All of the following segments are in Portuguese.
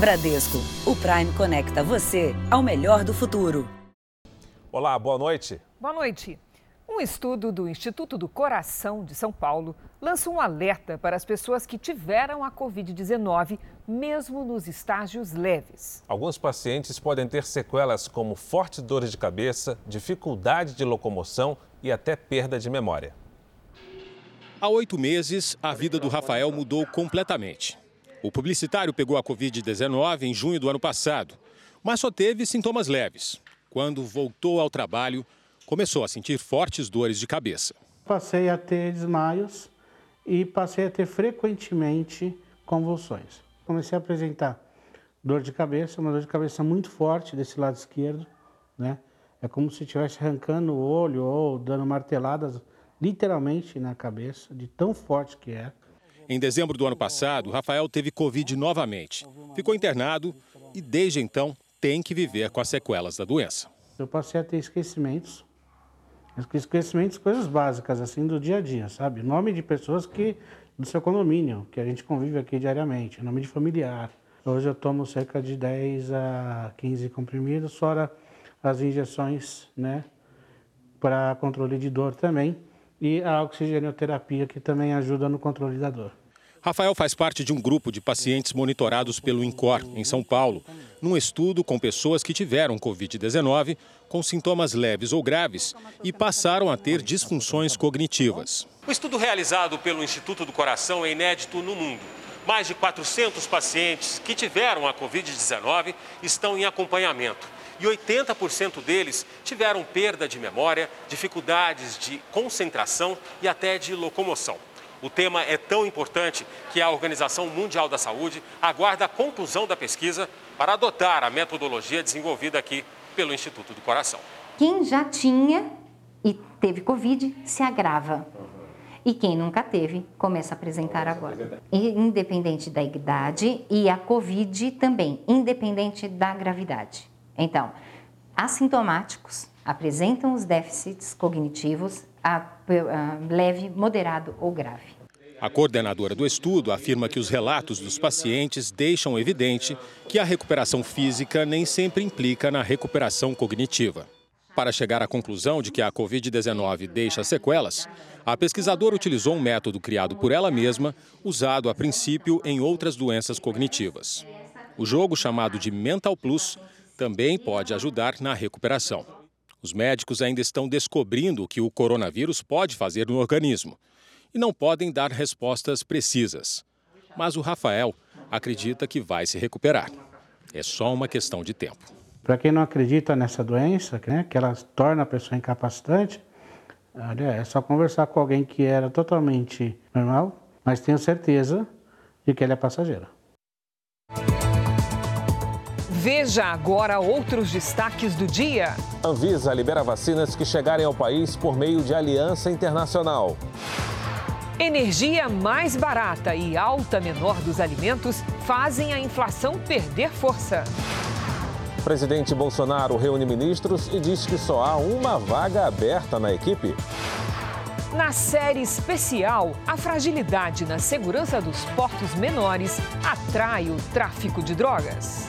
Bradesco, o Prime conecta você ao melhor do futuro. Olá, boa noite. Boa noite. Um estudo do Instituto do Coração de São Paulo lança um alerta para as pessoas que tiveram a Covid-19, mesmo nos estágios leves. Alguns pacientes podem ter sequelas como fortes dores de cabeça, dificuldade de locomoção e até perda de memória. Há oito meses, a vida do Rafael mudou completamente. O publicitário pegou a Covid-19 em junho do ano passado, mas só teve sintomas leves. Quando voltou ao trabalho, começou a sentir fortes dores de cabeça. Passei a ter desmaios e passei a ter frequentemente convulsões. Comecei a apresentar dor de cabeça, uma dor de cabeça muito forte desse lado esquerdo, né? É como se estivesse arrancando o olho ou dando marteladas literalmente na cabeça, de tão forte que é. Em dezembro do ano passado, Rafael teve Covid novamente. Ficou internado e, desde então, tem que viver com as sequelas da doença. Eu passei a ter esquecimentos, esquecimentos, coisas básicas, assim, do dia a dia, sabe? Nome de pessoas que, do seu condomínio, que a gente convive aqui diariamente, nome de familiar. Hoje eu tomo cerca de 10 a 15 comprimidos, fora as injeções, né, para controle de dor também, e a oxigenoterapia, que também ajuda no controle da dor. Rafael faz parte de um grupo de pacientes monitorados pelo INCOR, em São Paulo, num estudo com pessoas que tiveram Covid-19 com sintomas leves ou graves e passaram a ter disfunções cognitivas. O estudo realizado pelo Instituto do Coração é inédito no mundo. Mais de 400 pacientes que tiveram a Covid-19 estão em acompanhamento e 80% deles tiveram perda de memória, dificuldades de concentração e até de locomoção. O tema é tão importante que a Organização Mundial da Saúde aguarda a conclusão da pesquisa para adotar a metodologia desenvolvida aqui pelo Instituto do Coração. Quem já tinha e teve Covid se agrava. E quem nunca teve começa a apresentar agora. Independente da idade e a Covid também, independente da gravidade. Então, assintomáticos apresentam os déficits cognitivos a, a leve, moderado ou grave. A coordenadora do estudo afirma que os relatos dos pacientes deixam evidente que a recuperação física nem sempre implica na recuperação cognitiva. Para chegar à conclusão de que a Covid-19 deixa sequelas, a pesquisadora utilizou um método criado por ela mesma, usado a princípio em outras doenças cognitivas. O jogo chamado de Mental Plus também pode ajudar na recuperação. Os médicos ainda estão descobrindo o que o coronavírus pode fazer no organismo e não podem dar respostas precisas. Mas o Rafael acredita que vai se recuperar. É só uma questão de tempo. Para quem não acredita nessa doença, né, que ela torna a pessoa incapacitante, olha, é só conversar com alguém que era totalmente normal, mas tenho certeza de que ela é passageira. Veja agora outros destaques do dia. Anvisa libera vacinas que chegarem ao país por meio de aliança internacional. Energia mais barata e alta menor dos alimentos fazem a inflação perder força. Presidente Bolsonaro reúne ministros e diz que só há uma vaga aberta na equipe. Na série especial, a fragilidade na segurança dos portos menores atrai o tráfico de drogas.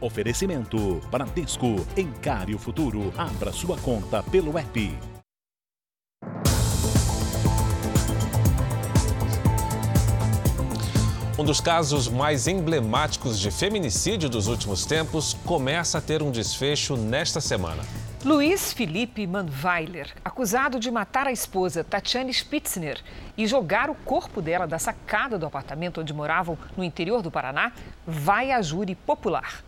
Oferecimento Bradesco. Encare o futuro. Abra sua conta pelo app. Um dos casos mais emblemáticos de feminicídio dos últimos tempos começa a ter um desfecho nesta semana. Luiz Felipe Manweiler, acusado de matar a esposa Tatiane Spitzner e jogar o corpo dela da sacada do apartamento onde moravam no interior do Paraná, vai a júri popular.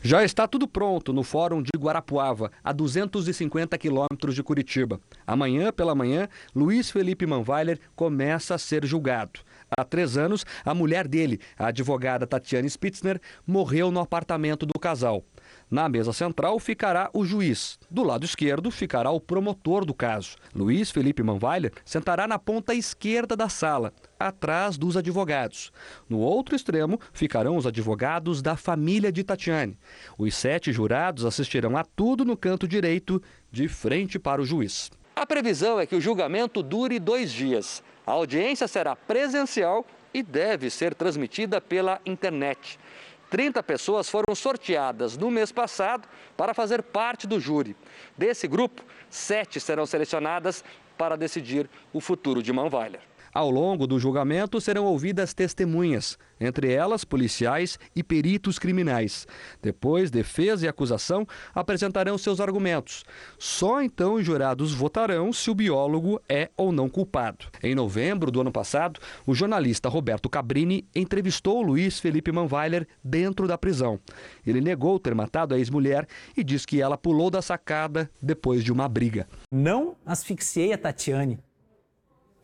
Já está tudo pronto no Fórum de Guarapuava, a 250 quilômetros de Curitiba. Amanhã pela manhã, Luiz Felipe Manweiler começa a ser julgado. Há três anos, a mulher dele, a advogada Tatiane Spitzner, morreu no apartamento do casal. Na mesa central ficará o juiz. Do lado esquerdo ficará o promotor do caso. Luiz Felipe Manweiler sentará na ponta esquerda da sala, atrás dos advogados. No outro extremo ficarão os advogados da família de Tatiane. Os sete jurados assistirão a tudo no canto direito, de frente para o juiz. A previsão é que o julgamento dure dois dias. A audiência será presencial e deve ser transmitida pela internet. 30 pessoas foram sorteadas no mês passado para fazer parte do júri. Desse grupo, sete serão selecionadas para decidir o futuro de Manweiler. Ao longo do julgamento serão ouvidas testemunhas, entre elas policiais e peritos criminais. Depois, defesa e acusação apresentarão seus argumentos. Só então os jurados votarão se o biólogo é ou não culpado. Em novembro do ano passado, o jornalista Roberto Cabrini entrevistou Luiz Felipe Manweiler dentro da prisão. Ele negou ter matado a ex-mulher e diz que ela pulou da sacada depois de uma briga. Não asfixiei a Tatiane.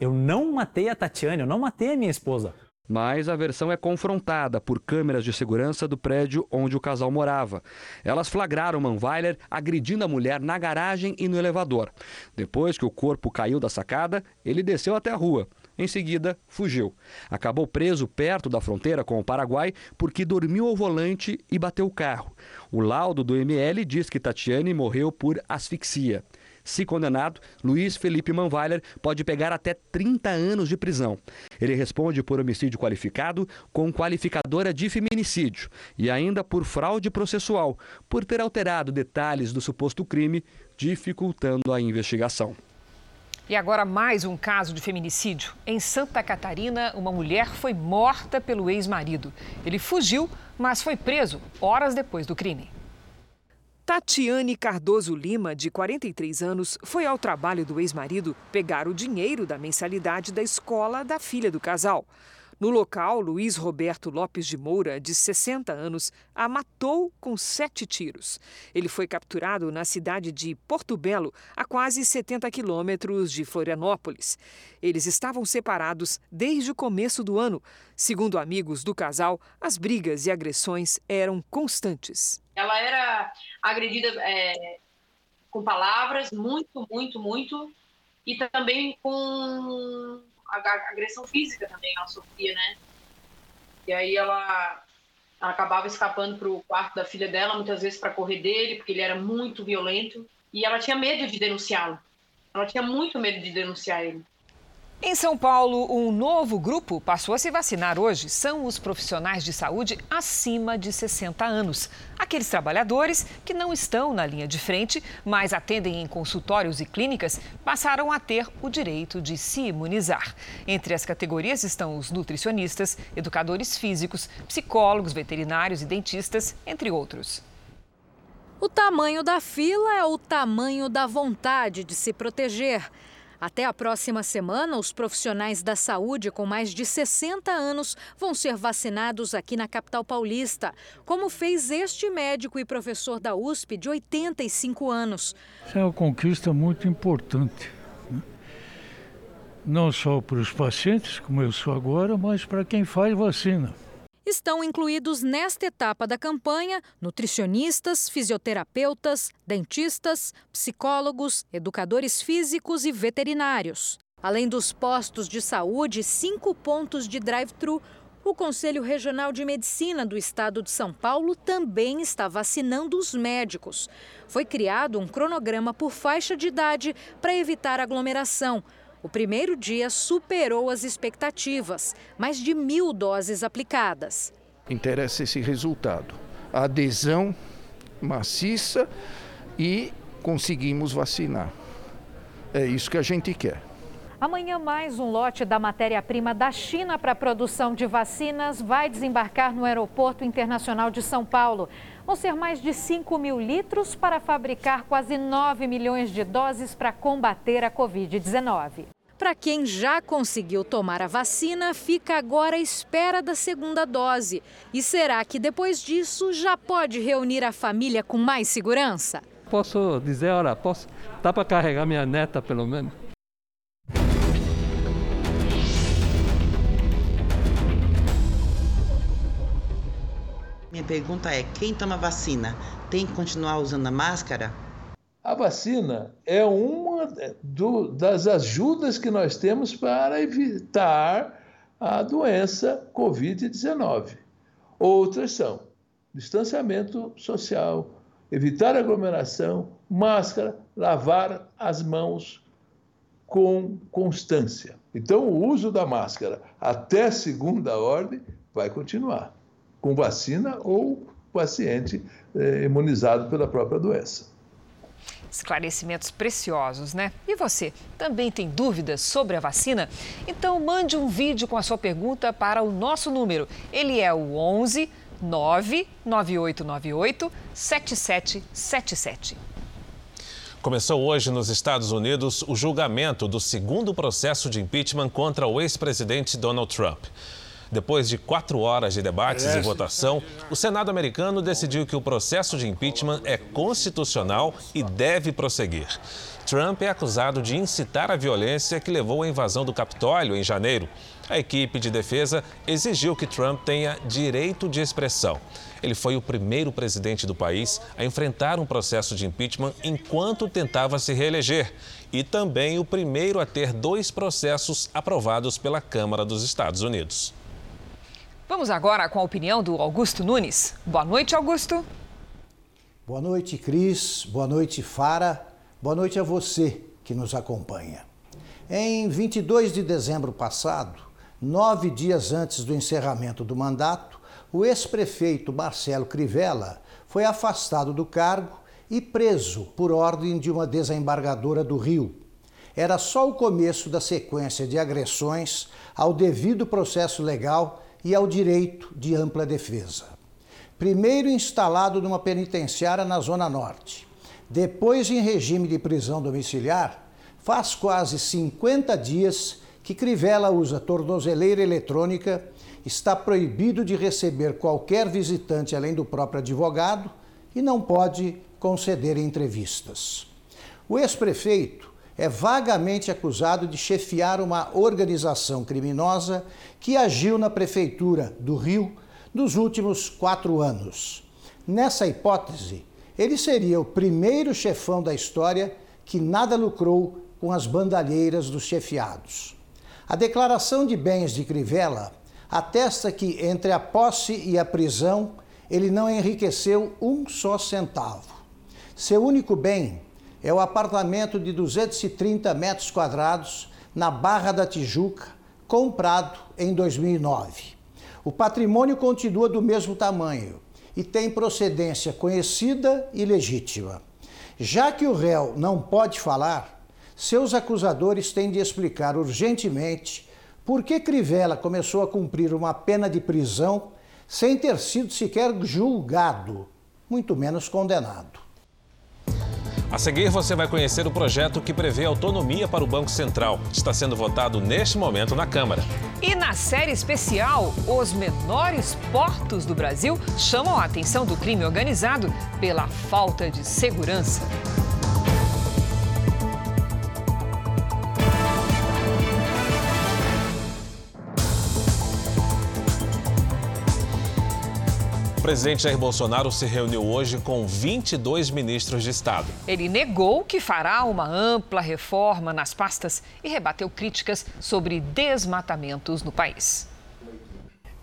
Eu não matei a Tatiane, eu não matei a minha esposa. Mas a versão é confrontada por câmeras de segurança do prédio onde o casal morava. Elas flagraram Manweiler agredindo a mulher na garagem e no elevador. Depois que o corpo caiu da sacada, ele desceu até a rua. Em seguida, fugiu. Acabou preso perto da fronteira com o Paraguai porque dormiu ao volante e bateu o carro. O laudo do ML diz que Tatiane morreu por asfixia. Se condenado, Luiz Felipe Manweiler pode pegar até 30 anos de prisão. Ele responde por homicídio qualificado com qualificadora de feminicídio e ainda por fraude processual, por ter alterado detalhes do suposto crime, dificultando a investigação. E agora mais um caso de feminicídio. Em Santa Catarina, uma mulher foi morta pelo ex-marido. Ele fugiu, mas foi preso horas depois do crime. Tatiane Cardoso Lima, de 43 anos, foi ao trabalho do ex-marido pegar o dinheiro da mensalidade da escola da filha do casal. No local, Luiz Roberto Lopes de Moura, de 60 anos, a matou com sete tiros. Ele foi capturado na cidade de Porto Belo, a quase 70 quilômetros de Florianópolis. Eles estavam separados desde o começo do ano. Segundo amigos do casal, as brigas e agressões eram constantes. Ela era agredida é, com palavras, muito, muito, muito, e também com agressão física também ela sofria, né? E aí ela, ela acabava escapando para o quarto da filha dela, muitas vezes para correr dele, porque ele era muito violento, e ela tinha medo de denunciá-lo. Ela tinha muito medo de denunciar ele. Em São Paulo, um novo grupo passou a se vacinar hoje. São os profissionais de saúde acima de 60 anos. Aqueles trabalhadores que não estão na linha de frente, mas atendem em consultórios e clínicas, passaram a ter o direito de se imunizar. Entre as categorias estão os nutricionistas, educadores físicos, psicólogos, veterinários e dentistas, entre outros. O tamanho da fila é o tamanho da vontade de se proteger. Até a próxima semana, os profissionais da saúde com mais de 60 anos vão ser vacinados aqui na capital paulista, como fez este médico e professor da USP de 85 anos. Isso é uma conquista muito importante. Né? Não só para os pacientes, como eu sou agora, mas para quem faz vacina. Estão incluídos nesta etapa da campanha nutricionistas, fisioterapeutas, dentistas, psicólogos, educadores físicos e veterinários. Além dos postos de saúde, cinco pontos de drive-thru. O Conselho Regional de Medicina do Estado de São Paulo também está vacinando os médicos. Foi criado um cronograma por faixa de idade para evitar aglomeração. O primeiro dia superou as expectativas, mais de mil doses aplicadas. Interessa esse resultado: a adesão maciça e conseguimos vacinar. É isso que a gente quer. Amanhã, mais um lote da matéria-prima da China para a produção de vacinas vai desembarcar no Aeroporto Internacional de São Paulo. Vão ser mais de 5 mil litros para fabricar quase 9 milhões de doses para combater a Covid-19. Para quem já conseguiu tomar a vacina, fica agora à espera da segunda dose. E será que depois disso já pode reunir a família com mais segurança? Posso dizer, olha, posso, dá para carregar minha neta pelo menos? Minha pergunta é: quem toma vacina tem que continuar usando a máscara? A vacina é uma do, das ajudas que nós temos para evitar a doença Covid-19. Outras são distanciamento social, evitar aglomeração, máscara, lavar as mãos com constância. Então, o uso da máscara até segunda ordem vai continuar, com vacina ou paciente eh, imunizado pela própria doença. Esclarecimentos preciosos, né? E você, também tem dúvidas sobre a vacina? Então mande um vídeo com a sua pergunta para o nosso número. Ele é o 11 99898 7777. Começou hoje nos Estados Unidos o julgamento do segundo processo de impeachment contra o ex-presidente Donald Trump. Depois de quatro horas de debates e votação, o Senado americano decidiu que o processo de impeachment é constitucional e deve prosseguir. Trump é acusado de incitar a violência que levou à invasão do Capitólio em janeiro. A equipe de defesa exigiu que Trump tenha direito de expressão. Ele foi o primeiro presidente do país a enfrentar um processo de impeachment enquanto tentava se reeleger e também o primeiro a ter dois processos aprovados pela Câmara dos Estados Unidos. Vamos agora com a opinião do Augusto Nunes. Boa noite, Augusto. Boa noite, Cris. Boa noite, Fara. Boa noite a você que nos acompanha. Em 22 de dezembro passado, nove dias antes do encerramento do mandato, o ex-prefeito Marcelo Crivella foi afastado do cargo e preso por ordem de uma desembargadora do Rio. Era só o começo da sequência de agressões ao devido processo legal e ao direito de ampla defesa. Primeiro instalado numa penitenciária na Zona Norte, depois em regime de prisão domiciliar, faz quase 50 dias que Crivella usa tornozeleira eletrônica, está proibido de receber qualquer visitante além do próprio advogado e não pode conceder entrevistas. O ex-prefeito é vagamente acusado de chefiar uma organização criminosa que agiu na prefeitura do Rio nos últimos quatro anos. Nessa hipótese, ele seria o primeiro chefão da história que nada lucrou com as bandalheiras dos chefiados. A declaração de bens de Crivella atesta que entre a posse e a prisão ele não enriqueceu um só centavo. Seu único bem é o apartamento de 230 metros quadrados na Barra da Tijuca, comprado em 2009. O patrimônio continua do mesmo tamanho e tem procedência conhecida e legítima. Já que o réu não pode falar, seus acusadores têm de explicar urgentemente por que Crivella começou a cumprir uma pena de prisão sem ter sido sequer julgado, muito menos condenado. A seguir, você vai conhecer o projeto que prevê autonomia para o Banco Central. Está sendo votado neste momento na Câmara. E na série especial, os menores portos do Brasil chamam a atenção do crime organizado pela falta de segurança. Presidente Jair Bolsonaro se reuniu hoje com 22 ministros de Estado. Ele negou que fará uma ampla reforma nas pastas e rebateu críticas sobre desmatamentos no país.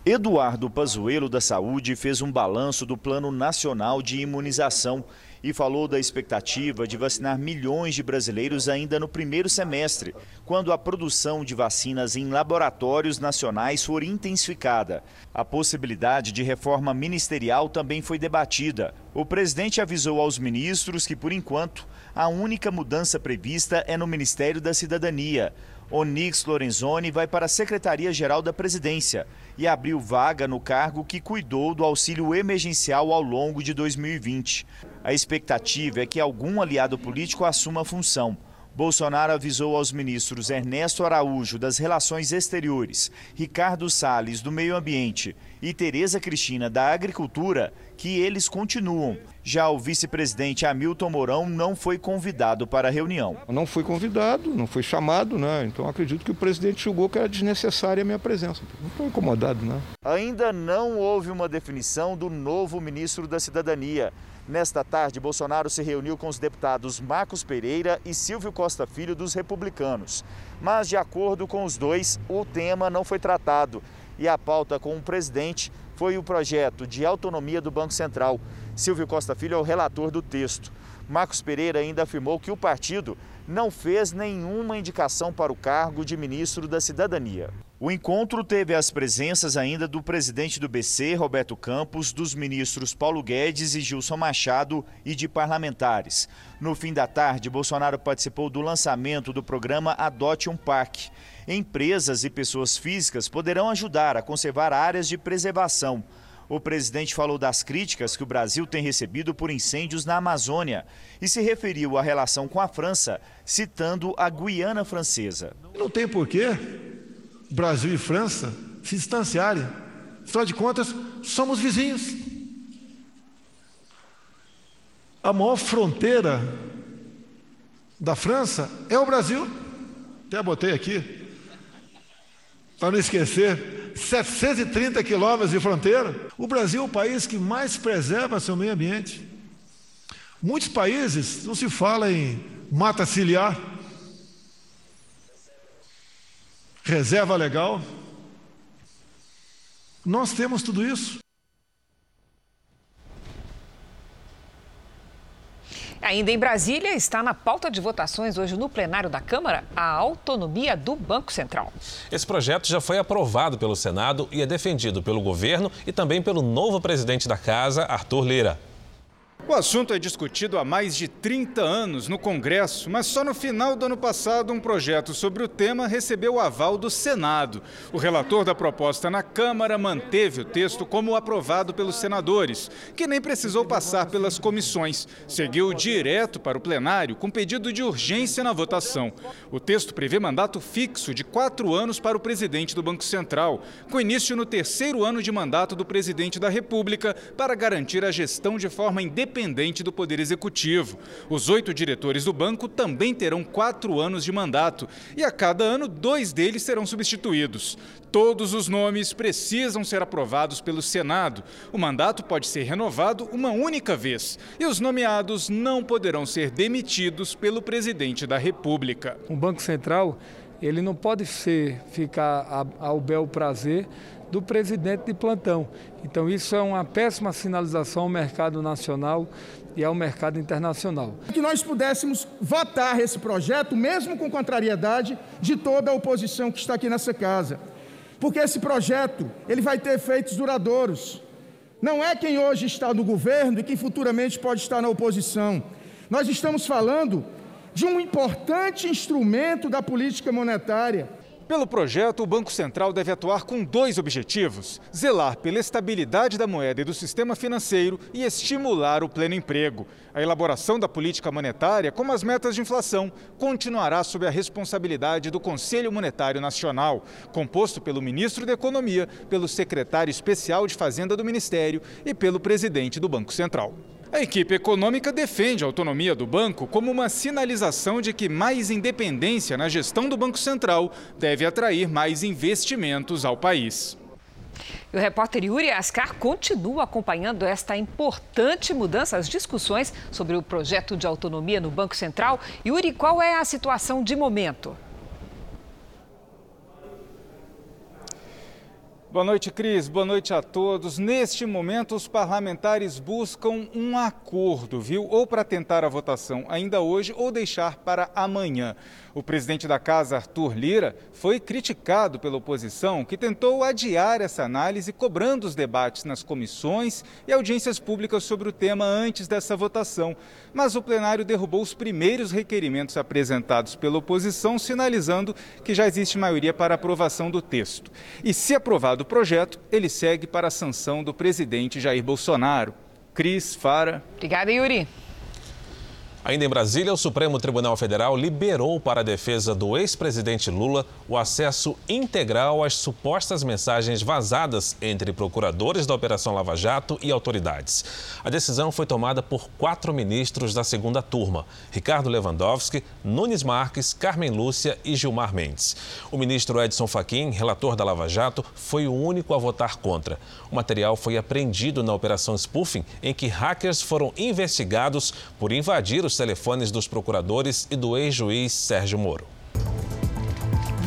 Eduardo Pazuello da Saúde fez um balanço do Plano Nacional de Imunização e falou da expectativa de vacinar milhões de brasileiros ainda no primeiro semestre, quando a produção de vacinas em laboratórios nacionais for intensificada. A possibilidade de reforma ministerial também foi debatida. O presidente avisou aos ministros que, por enquanto, a única mudança prevista é no Ministério da Cidadania. Onix Lorenzoni vai para a Secretaria-Geral da Presidência e abriu vaga no cargo que cuidou do auxílio emergencial ao longo de 2020. A expectativa é que algum aliado político assuma a função. Bolsonaro avisou aos ministros Ernesto Araújo, das Relações Exteriores, Ricardo Salles, do Meio Ambiente e Tereza Cristina da Agricultura que eles continuam. Já o vice-presidente Hamilton Mourão não foi convidado para a reunião. Não fui convidado, não fui chamado, né? Então acredito que o presidente julgou que era desnecessária a minha presença. Não estou incomodado, né? Ainda não houve uma definição do novo ministro da Cidadania. Nesta tarde, Bolsonaro se reuniu com os deputados Marcos Pereira e Silvio Costa Filho dos Republicanos. Mas, de acordo com os dois, o tema não foi tratado. E a pauta com o presidente foi o projeto de autonomia do Banco Central. Silvio Costa Filho é o relator do texto. Marcos Pereira ainda afirmou que o partido não fez nenhuma indicação para o cargo de ministro da Cidadania. O encontro teve as presenças ainda do presidente do BC, Roberto Campos, dos ministros Paulo Guedes e Gilson Machado e de parlamentares. No fim da tarde, Bolsonaro participou do lançamento do programa Adote um Parque. Empresas e pessoas físicas poderão ajudar a conservar áreas de preservação. O presidente falou das críticas que o Brasil tem recebido por incêndios na Amazônia e se referiu à relação com a França, citando a Guiana Francesa. Não tem porquê Brasil e França se distanciarem. Afinal de contas, somos vizinhos. A maior fronteira da França é o Brasil. Até botei aqui. Para não esquecer, 730 quilômetros de fronteira. O Brasil é o país que mais preserva seu meio ambiente. Muitos países não se fala em mata ciliar, reserva legal. Nós temos tudo isso. Ainda em Brasília, está na pauta de votações hoje no plenário da Câmara a autonomia do Banco Central. Esse projeto já foi aprovado pelo Senado e é defendido pelo governo e também pelo novo presidente da Casa, Arthur Lira. O assunto é discutido há mais de 30 anos no Congresso, mas só no final do ano passado um projeto sobre o tema recebeu o aval do Senado. O relator da proposta na Câmara manteve o texto como aprovado pelos senadores, que nem precisou passar pelas comissões. Seguiu direto para o plenário com pedido de urgência na votação. O texto prevê mandato fixo de quatro anos para o presidente do Banco Central, com início no terceiro ano de mandato do presidente da República, para garantir a gestão de forma independente independente do Poder Executivo. Os oito diretores do banco também terão quatro anos de mandato e a cada ano dois deles serão substituídos. Todos os nomes precisam ser aprovados pelo Senado. O mandato pode ser renovado uma única vez e os nomeados não poderão ser demitidos pelo presidente da República. O Banco Central ele não pode ser, ficar ao bel prazer do presidente de plantão. Então, isso é uma péssima sinalização ao mercado nacional e ao mercado internacional. Que nós pudéssemos votar esse projeto, mesmo com contrariedade de toda a oposição que está aqui nessa casa. Porque esse projeto, ele vai ter efeitos duradouros. Não é quem hoje está no governo e quem futuramente pode estar na oposição. Nós estamos falando de um importante instrumento da política monetária pelo projeto, o Banco Central deve atuar com dois objetivos: zelar pela estabilidade da moeda e do sistema financeiro e estimular o pleno emprego. A elaboração da política monetária, como as metas de inflação, continuará sob a responsabilidade do Conselho Monetário Nacional, composto pelo ministro da Economia, pelo secretário especial de Fazenda do Ministério e pelo presidente do Banco Central. A equipe econômica defende a autonomia do banco como uma sinalização de que mais independência na gestão do Banco Central deve atrair mais investimentos ao país. o repórter Yuri Ascar continua acompanhando esta importante mudança, as discussões sobre o projeto de autonomia no Banco Central. Yuri, qual é a situação de momento? Boa noite, Cris. Boa noite a todos. Neste momento, os parlamentares buscam um acordo, viu? Ou para tentar a votação ainda hoje ou deixar para amanhã. O presidente da casa, Arthur Lira, foi criticado pela oposição, que tentou adiar essa análise, cobrando os debates nas comissões e audiências públicas sobre o tema antes dessa votação. Mas o plenário derrubou os primeiros requerimentos apresentados pela oposição, sinalizando que já existe maioria para aprovação do texto. E se aprovado o projeto, ele segue para a sanção do presidente Jair Bolsonaro. Cris, Fara. Obrigada, Yuri. Ainda em Brasília, o Supremo Tribunal Federal liberou para a defesa do ex-presidente Lula o acesso integral às supostas mensagens vazadas entre procuradores da Operação Lava Jato e autoridades. A decisão foi tomada por quatro ministros da segunda turma: Ricardo Lewandowski, Nunes Marques, Carmen Lúcia e Gilmar Mendes. O ministro Edson Fachin, relator da Lava Jato, foi o único a votar contra. O material foi apreendido na Operação Spoofing, em que hackers foram investigados por invadir os telefones dos procuradores e do ex-juiz Sérgio Moro.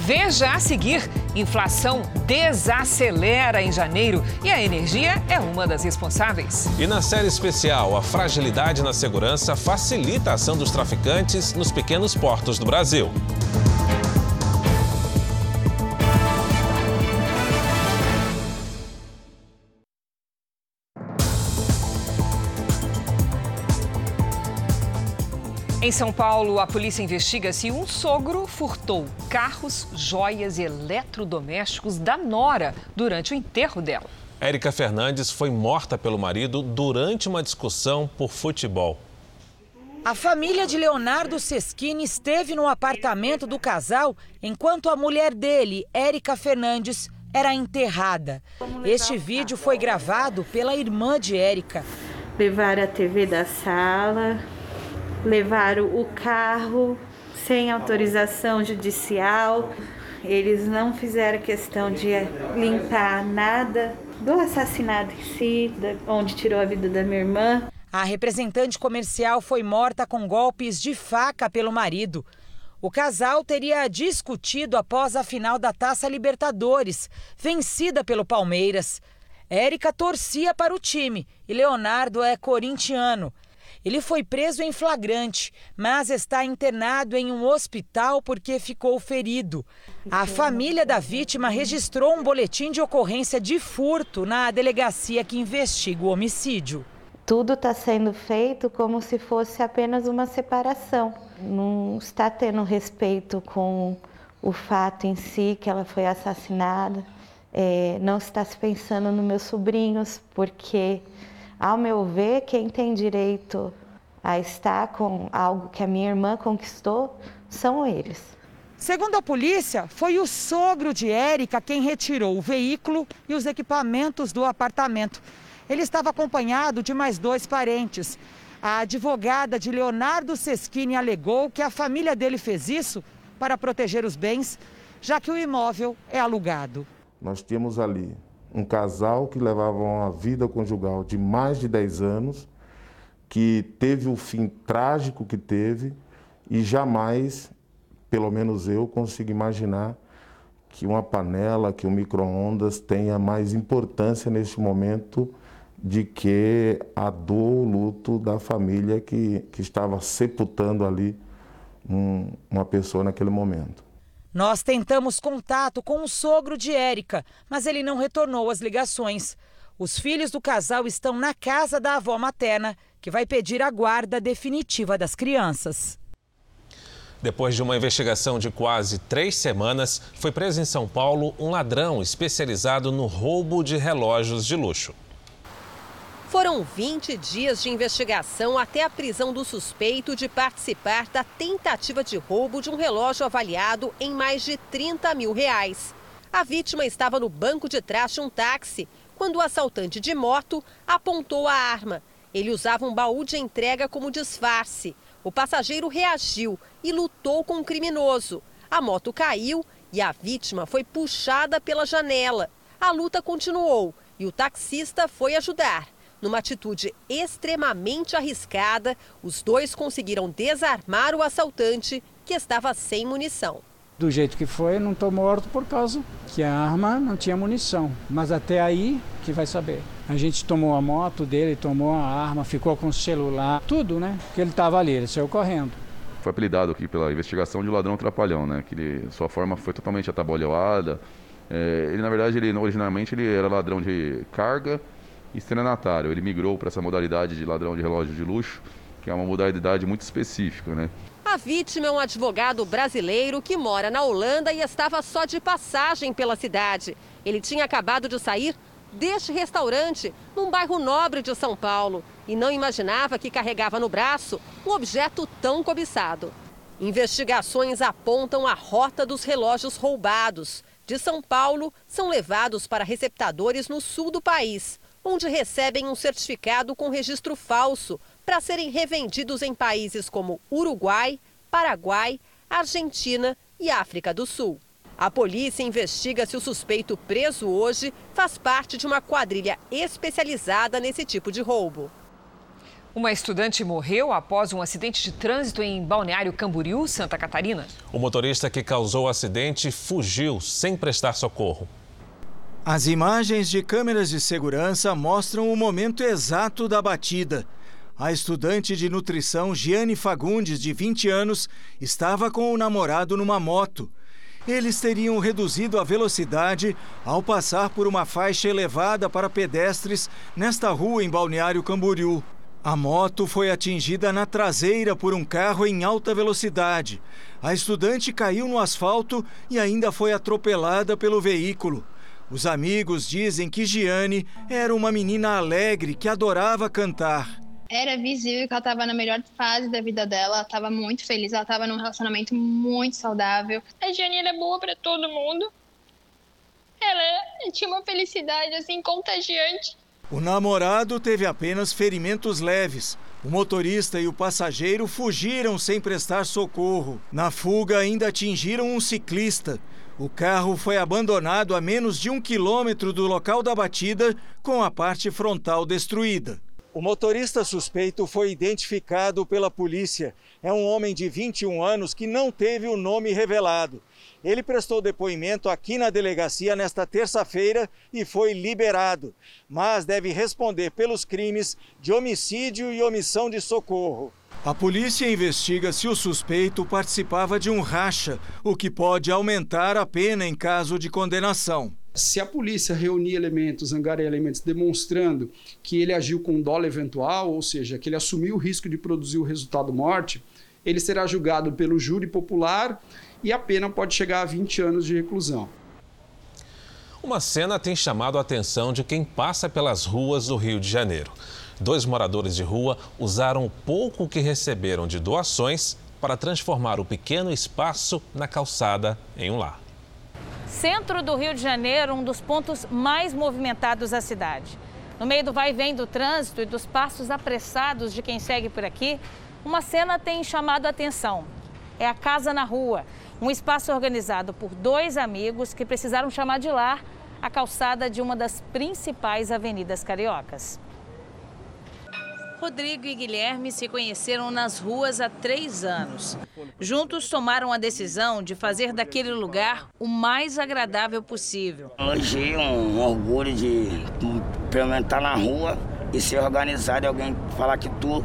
Veja a seguir: inflação desacelera em janeiro e a energia é uma das responsáveis. E na série especial, a fragilidade na segurança facilita a ação dos traficantes nos pequenos portos do Brasil. Em São Paulo, a polícia investiga se um sogro furtou carros, joias e eletrodomésticos da nora durante o enterro dela. Érica Fernandes foi morta pelo marido durante uma discussão por futebol. A família de Leonardo Seschini esteve no apartamento do casal enquanto a mulher dele, Érica Fernandes, era enterrada. Este vídeo foi gravado pela irmã de Érica. Levar a TV da sala, levaram o carro sem autorização judicial. Eles não fizeram questão de limpar nada do assassinato em si, onde tirou a vida da minha irmã. A representante comercial foi morta com golpes de faca pelo marido. O casal teria discutido após a final da Taça Libertadores, vencida pelo Palmeiras. Érica torcia para o time e Leonardo é corintiano. Ele foi preso em flagrante, mas está internado em um hospital porque ficou ferido. A família da vítima registrou um boletim de ocorrência de furto na delegacia que investiga o homicídio. Tudo está sendo feito como se fosse apenas uma separação. Não está tendo respeito com o fato em si que ela foi assassinada. É, não está se pensando nos meus sobrinhos, porque ao meu ver, quem tem direito a estar com algo que a minha irmã conquistou são eles. Segundo a polícia, foi o sogro de Érica quem retirou o veículo e os equipamentos do apartamento. Ele estava acompanhado de mais dois parentes. A advogada de Leonardo Seschini alegou que a família dele fez isso para proteger os bens, já que o imóvel é alugado. Nós tínhamos ali um casal que levava uma vida conjugal de mais de 10 anos, que teve o fim trágico que teve e jamais, pelo menos eu, consigo imaginar que uma panela, que um micro-ondas tenha mais importância neste momento de que a dor, o luto da família que, que estava sepultando ali um, uma pessoa naquele momento. Nós tentamos contato com o sogro de Érica, mas ele não retornou as ligações. Os filhos do casal estão na casa da avó materna, que vai pedir a guarda definitiva das crianças. Depois de uma investigação de quase três semanas, foi preso em São Paulo um ladrão especializado no roubo de relógios de luxo. Foram 20 dias de investigação até a prisão do suspeito de participar da tentativa de roubo de um relógio avaliado em mais de 30 mil reais. A vítima estava no banco de trás de um táxi quando o assaltante de moto apontou a arma. Ele usava um baú de entrega como disfarce. O passageiro reagiu e lutou com o criminoso. A moto caiu e a vítima foi puxada pela janela. A luta continuou e o taxista foi ajudar. Numa atitude extremamente arriscada, os dois conseguiram desarmar o assaltante, que estava sem munição. Do jeito que foi, não estou morto por causa que a arma não tinha munição. Mas até aí, que vai saber. A gente tomou a moto dele, tomou a arma, ficou com o celular, tudo, né? Que ele estava ali, ele saiu correndo. Foi apelidado aqui pela investigação de ladrão trapalhão, né? Que ele, sua forma foi totalmente atabalhoada. É, ele, na verdade, ele originalmente ele era ladrão de carga estelionatário. Ele migrou para essa modalidade de ladrão de relógio de luxo, que é uma modalidade muito específica, né? A vítima é um advogado brasileiro que mora na Holanda e estava só de passagem pela cidade. Ele tinha acabado de sair deste restaurante num bairro nobre de São Paulo e não imaginava que carregava no braço um objeto tão cobiçado. Investigações apontam a rota dos relógios roubados. De São Paulo, são levados para receptadores no sul do país, onde recebem um certificado com registro falso para serem revendidos em países como Uruguai, Paraguai, Argentina e África do Sul. A polícia investiga se o suspeito preso hoje faz parte de uma quadrilha especializada nesse tipo de roubo. Uma estudante morreu após um acidente de trânsito em Balneário Camboriú, Santa Catarina. O motorista que causou o acidente fugiu sem prestar socorro. As imagens de câmeras de segurança mostram o momento exato da batida. A estudante de nutrição Giane Fagundes, de 20 anos, estava com o namorado numa moto. Eles teriam reduzido a velocidade ao passar por uma faixa elevada para pedestres nesta rua em Balneário Camboriú. A moto foi atingida na traseira por um carro em alta velocidade. A estudante caiu no asfalto e ainda foi atropelada pelo veículo. Os amigos dizem que Giane era uma menina alegre que adorava cantar. Era visível que ela estava na melhor fase da vida dela, ela estava muito feliz, ela estava num relacionamento muito saudável. A Giane era boa para todo mundo. Ela tinha uma felicidade assim contagiante. O namorado teve apenas ferimentos leves. O motorista e o passageiro fugiram sem prestar socorro. Na fuga, ainda atingiram um ciclista. O carro foi abandonado a menos de um quilômetro do local da batida, com a parte frontal destruída. O motorista suspeito foi identificado pela polícia. É um homem de 21 anos que não teve o nome revelado. Ele prestou depoimento aqui na delegacia nesta terça-feira e foi liberado, mas deve responder pelos crimes de homicídio e omissão de socorro. A polícia investiga se o suspeito participava de um racha, o que pode aumentar a pena em caso de condenação. Se a polícia reunir elementos, angariar elementos demonstrando que ele agiu com dolo eventual, ou seja, que ele assumiu o risco de produzir o resultado morte, ele será julgado pelo júri popular e a pena pode chegar a 20 anos de reclusão. Uma cena tem chamado a atenção de quem passa pelas ruas do Rio de Janeiro. Dois moradores de rua usaram o pouco que receberam de doações para transformar o pequeno espaço na calçada em um lar. Centro do Rio de Janeiro, um dos pontos mais movimentados da cidade. No meio do vai e vem do trânsito e dos passos apressados de quem segue por aqui, uma cena tem chamado a atenção. É a Casa na Rua, um espaço organizado por dois amigos que precisaram chamar de lar a calçada de uma das principais avenidas cariocas. Rodrigo e Guilherme se conheceram nas ruas há três anos. Juntos tomaram a decisão de fazer daquele lugar o mais agradável possível. Hoje é um orgulho de experimentar na rua e ser organizado e alguém falar que tu,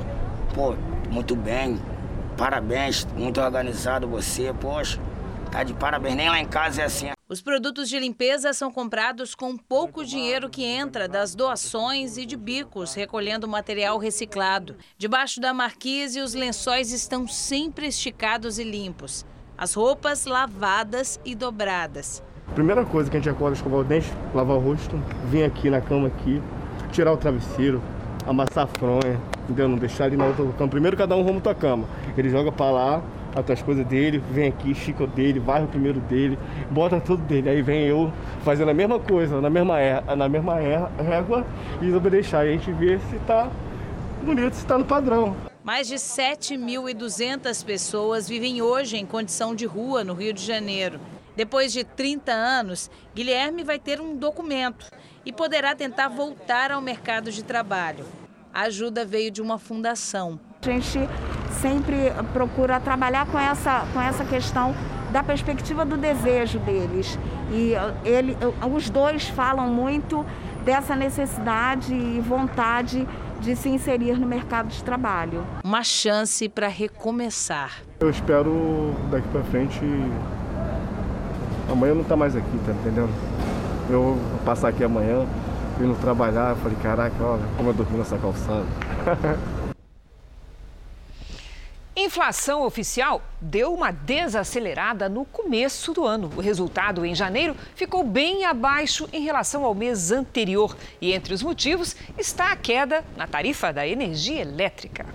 pô, muito bem, parabéns, muito organizado você, poxa, tá de parabéns, nem lá em casa é assim. Os produtos de limpeza são comprados com pouco dinheiro que entra das doações e de bicos, recolhendo material reciclado. Debaixo da marquise, os lençóis estão sempre esticados e limpos. As roupas lavadas e dobradas. Primeira coisa que a gente acorda, escovar o dente, lavar o rosto, vir aqui na cama aqui, tirar o travesseiro, amassar a fronha, entendeu? Não deixar ele na outra cama. Primeiro cada um arruma tua cama. Ele joga pra lá, as coisas dele, vem aqui, estica o dele, varre o primeiro dele, bota tudo dele. Aí vem eu fazendo a mesma coisa, na mesma, na mesma régua, e vou deixar. E a gente vê se tá bonito, se tá no padrão. Mais de 7.200 pessoas vivem hoje em condição de rua no Rio de Janeiro. Depois de 30 anos, Guilherme vai ter um documento e poderá tentar voltar ao mercado de trabalho. A ajuda veio de uma fundação. A gente sempre procura trabalhar com essa, com essa questão da perspectiva do desejo deles. E ele, os dois falam muito dessa necessidade e vontade de se inserir no mercado de trabalho. Uma chance para recomeçar. Eu espero daqui para frente. Amanhã não tá mais aqui, tá entendendo? Eu vou passar aqui amanhã, indo trabalhar, falei, caraca, olha como eu dormi nessa calçada. inflação oficial deu uma desacelerada no começo do ano. O resultado em janeiro ficou bem abaixo em relação ao mês anterior. E entre os motivos está a queda na tarifa da energia elétrica.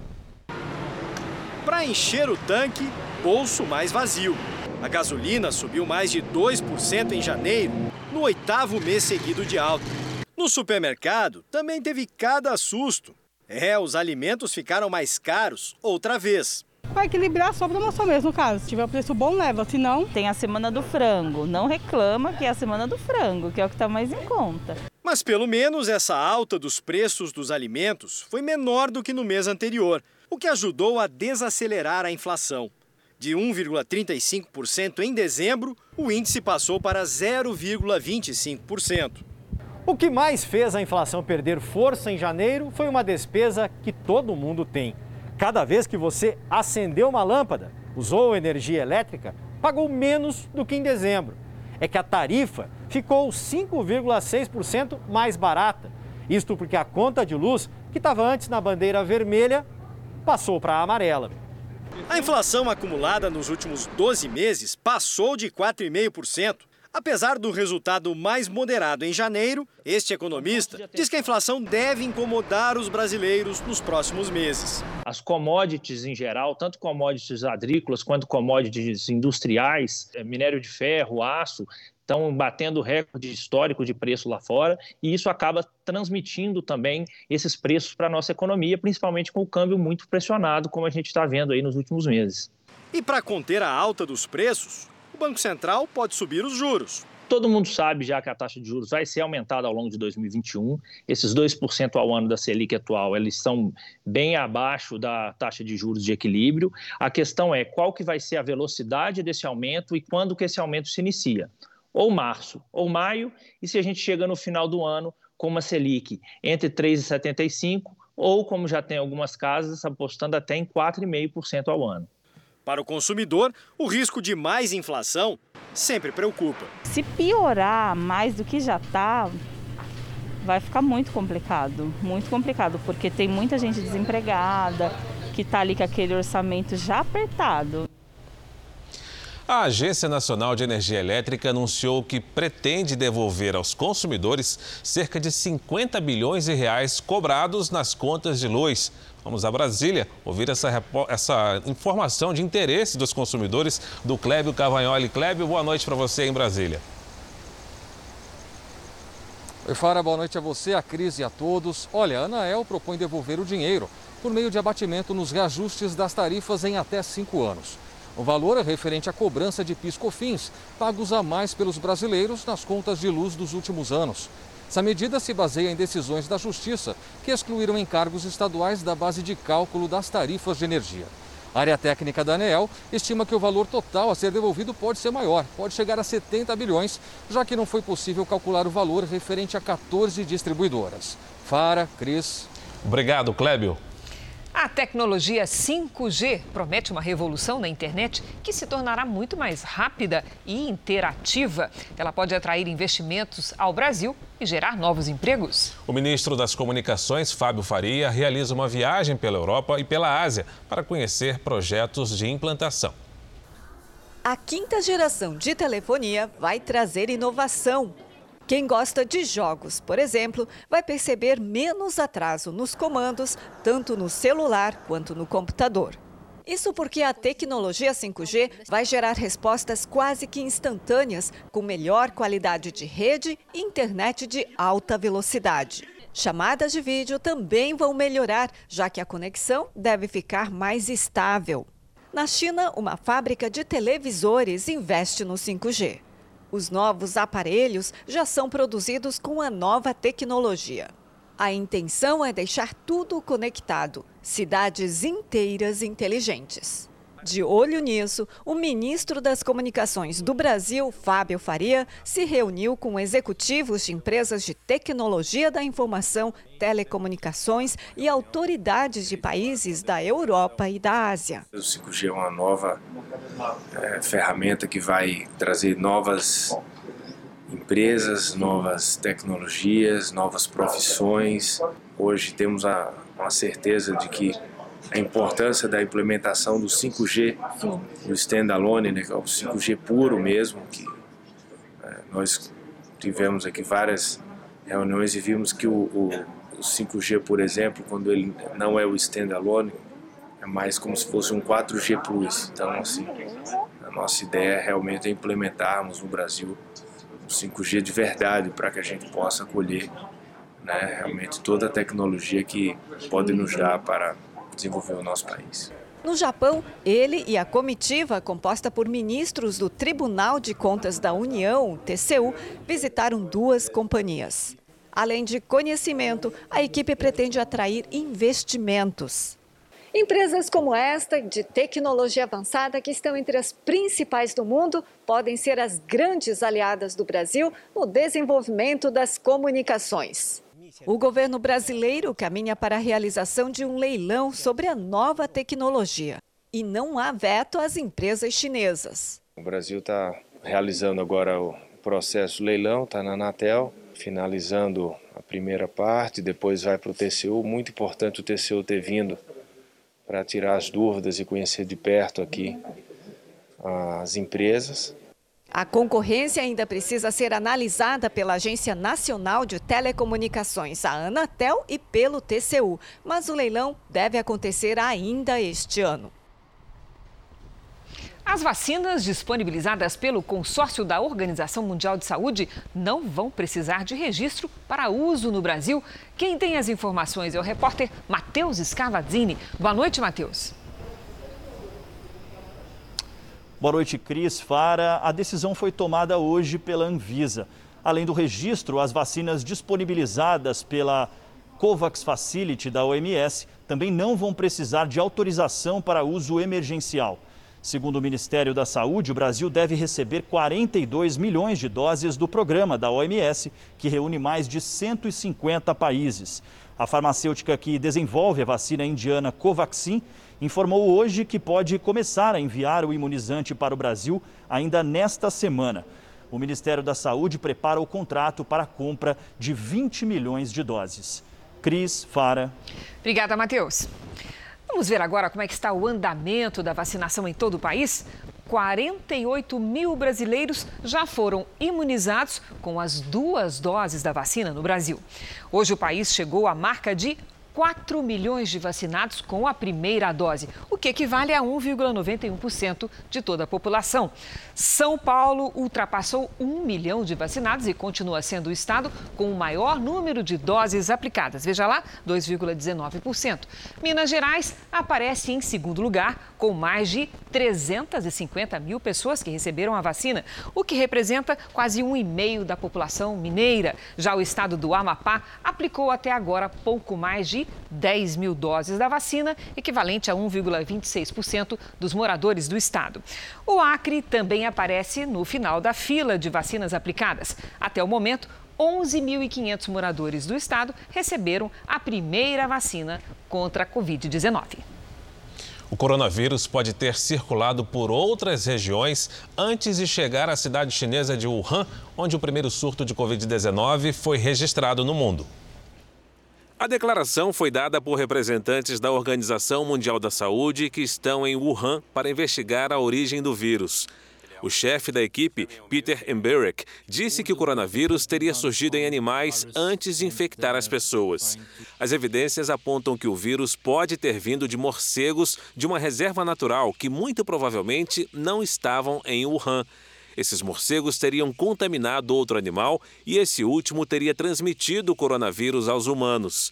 Para encher o tanque, bolso mais vazio. A gasolina subiu mais de 2% em janeiro, no oitavo mês seguido de alta. No supermercado, também teve cada susto. É, os alimentos ficaram mais caros outra vez. Vai equilibrar só para nossa mesmo, no caso. Se tiver o preço bom, leva. Se não... Tem a semana do frango. Não reclama que é a semana do frango, que é o que está mais em conta. Mas pelo menos essa alta dos preços dos alimentos foi menor do que no mês anterior, o que ajudou a desacelerar a inflação. De 1,35% em dezembro, o índice passou para 0,25%. O que mais fez a inflação perder força em janeiro foi uma despesa que todo mundo tem. Cada vez que você acendeu uma lâmpada, usou energia elétrica, pagou menos do que em dezembro. É que a tarifa ficou 5,6% mais barata. Isto porque a conta de luz, que estava antes na bandeira vermelha, passou para a amarela. A inflação acumulada nos últimos 12 meses passou de 4,5%. Apesar do resultado mais moderado em janeiro, este economista diz que a inflação deve incomodar os brasileiros nos próximos meses. As commodities em geral, tanto commodities agrícolas quanto commodities industriais, eh, minério de ferro, aço, estão batendo recorde histórico de preço lá fora e isso acaba transmitindo também esses preços para a nossa economia, principalmente com o câmbio muito pressionado, como a gente está vendo aí nos últimos meses. E para conter a alta dos preços, o Banco Central pode subir os juros. Todo mundo sabe já que a taxa de juros vai ser aumentada ao longo de 2021. Esses 2% ao ano da Selic atual, eles são bem abaixo da taxa de juros de equilíbrio. A questão é qual que vai ser a velocidade desse aumento e quando que esse aumento se inicia. Ou março ou maio, e se a gente chega no final do ano com uma Selic entre 3,75 ou, como já tem algumas casas, apostando até em 4,5% ao ano. Para o consumidor, o risco de mais inflação sempre preocupa. Se piorar mais do que já está, vai ficar muito complicado, muito complicado, porque tem muita gente desempregada, que está ali com aquele orçamento já apertado. A Agência Nacional de Energia Elétrica anunciou que pretende devolver aos consumidores cerca de 50 bilhões de reais cobrados nas contas de luz. Vamos a Brasília ouvir essa, essa informação de interesse dos consumidores do Clébio Cavagnoli. Clébio, boa noite para você em Brasília. Oi, Fara, boa noite a você, a Cris e a todos. Olha, a Anael propõe devolver o dinheiro por meio de abatimento nos reajustes das tarifas em até cinco anos. O valor é referente à cobrança de PIS/COFINS, pagos a mais pelos brasileiros nas contas de luz dos últimos anos. Essa medida se baseia em decisões da Justiça, que excluíram encargos estaduais da base de cálculo das tarifas de energia. A área técnica da ANEEL estima que o valor total a ser devolvido pode ser maior, pode chegar a 70 bilhões, já que não foi possível calcular o valor referente a 14 distribuidoras. Fara, Cris. Obrigado, Clébio. A tecnologia 5G promete uma revolução na internet que se tornará muito mais rápida e interativa. Ela pode atrair investimentos ao Brasil e gerar novos empregos. O ministro das Comunicações, Fábio Faria, realiza uma viagem pela Europa e pela Ásia para conhecer projetos de implantação. A quinta geração de telefonia vai trazer inovação quem gosta de jogos, por exemplo, vai perceber menos atraso nos comandos, tanto no celular quanto no computador. Isso porque a tecnologia 5G vai gerar respostas quase que instantâneas, com melhor qualidade de rede e internet de alta velocidade. Chamadas de vídeo também vão melhorar, já que a conexão deve ficar mais estável. Na China, uma fábrica de televisores investe no 5G. Os novos aparelhos já são produzidos com a nova tecnologia. A intenção é deixar tudo conectado, cidades inteiras inteligentes. De olho nisso, o ministro das Comunicações do Brasil, Fábio Faria, se reuniu com executivos de empresas de tecnologia da informação, telecomunicações e autoridades de países da Europa e da Ásia. O 5G é uma nova é, ferramenta que vai trazer novas empresas, novas tecnologias, novas profissões. Hoje temos a, a certeza de que a importância da implementação do 5G, Sim. o standalone, né, que é o 5G puro mesmo, que é, nós tivemos aqui várias reuniões e vimos que o, o, o 5G, por exemplo, quando ele não é o standalone, é mais como se fosse um 4G Plus. Então, assim, a nossa ideia realmente é implementarmos no Brasil o 5G de verdade para que a gente possa colher né, realmente toda a tecnologia que pode nos dar para desenvolver o nosso país. No Japão, ele e a comitiva, composta por ministros do Tribunal de Contas da União, TCU, visitaram duas companhias. Além de conhecimento, a equipe pretende atrair investimentos. Empresas como esta, de tecnologia avançada, que estão entre as principais do mundo, podem ser as grandes aliadas do Brasil no desenvolvimento das comunicações. O governo brasileiro caminha para a realização de um leilão sobre a nova tecnologia. E não há veto às empresas chinesas. O Brasil está realizando agora o processo leilão, está na Anatel, finalizando a primeira parte, depois vai para o TCU. Muito importante o TCU ter vindo para tirar as dúvidas e conhecer de perto aqui as empresas. A concorrência ainda precisa ser analisada pela Agência Nacional de Telecomunicações, a Anatel, e pelo TCU, mas o leilão deve acontecer ainda este ano. As vacinas disponibilizadas pelo consórcio da Organização Mundial de Saúde não vão precisar de registro para uso no Brasil. Quem tem as informações é o repórter Matheus Scavazini. Boa noite, Matheus. Boa noite, Cris. Fara. A decisão foi tomada hoje pela Anvisa. Além do registro, as vacinas disponibilizadas pela COVAX Facility da OMS também não vão precisar de autorização para uso emergencial. Segundo o Ministério da Saúde, o Brasil deve receber 42 milhões de doses do programa da OMS, que reúne mais de 150 países. A farmacêutica que desenvolve a vacina indiana Covaxin informou hoje que pode começar a enviar o imunizante para o Brasil ainda nesta semana. O Ministério da Saúde prepara o contrato para a compra de 20 milhões de doses. Cris, Fara. Obrigada, Matheus. Vamos ver agora como é que está o andamento da vacinação em todo o país? 48 mil brasileiros já foram imunizados com as duas doses da vacina no Brasil. Hoje o país chegou à marca de 4 milhões de vacinados com a primeira dose, o que equivale a 1,91% de toda a população. São Paulo ultrapassou 1 milhão de vacinados e continua sendo o estado com o maior número de doses aplicadas. Veja lá, 2,19%. Minas Gerais aparece em segundo lugar, com mais de 350 mil pessoas que receberam a vacina, o que representa quase um e meio da população mineira. Já o estado do Amapá aplicou até agora pouco mais de 10 mil doses da vacina, equivalente a 1,26% dos moradores do estado. O Acre também aparece no final da fila de vacinas aplicadas. Até o momento, 11.500 moradores do estado receberam a primeira vacina contra a Covid-19. O coronavírus pode ter circulado por outras regiões antes de chegar à cidade chinesa de Wuhan, onde o primeiro surto de Covid-19 foi registrado no mundo. A declaração foi dada por representantes da Organização Mundial da Saúde que estão em Wuhan para investigar a origem do vírus. O chefe da equipe, Peter Emberek, disse que o coronavírus teria surgido em animais antes de infectar as pessoas. As evidências apontam que o vírus pode ter vindo de morcegos de uma reserva natural que muito provavelmente não estavam em Wuhan. Esses morcegos teriam contaminado outro animal e esse último teria transmitido o coronavírus aos humanos.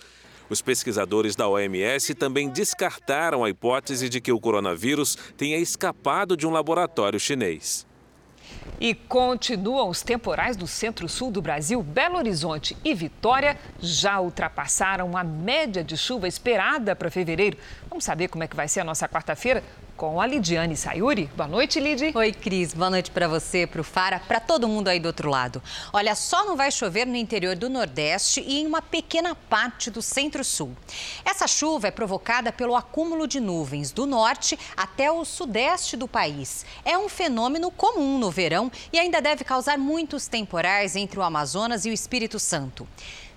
Os pesquisadores da OMS também descartaram a hipótese de que o coronavírus tenha escapado de um laboratório chinês. E continuam os temporais do centro-sul do Brasil. Belo Horizonte e Vitória já ultrapassaram a média de chuva esperada para fevereiro. Vamos saber como é que vai ser a nossa quarta-feira? com a Lidiane Sayuri. Boa noite, Lid. Oi, Cris. Boa noite para você, para o Fara, para todo mundo aí do outro lado. Olha, só não vai chover no interior do Nordeste e em uma pequena parte do Centro-Sul. Essa chuva é provocada pelo acúmulo de nuvens do norte até o sudeste do país. É um fenômeno comum no verão e ainda deve causar muitos temporais entre o Amazonas e o Espírito Santo.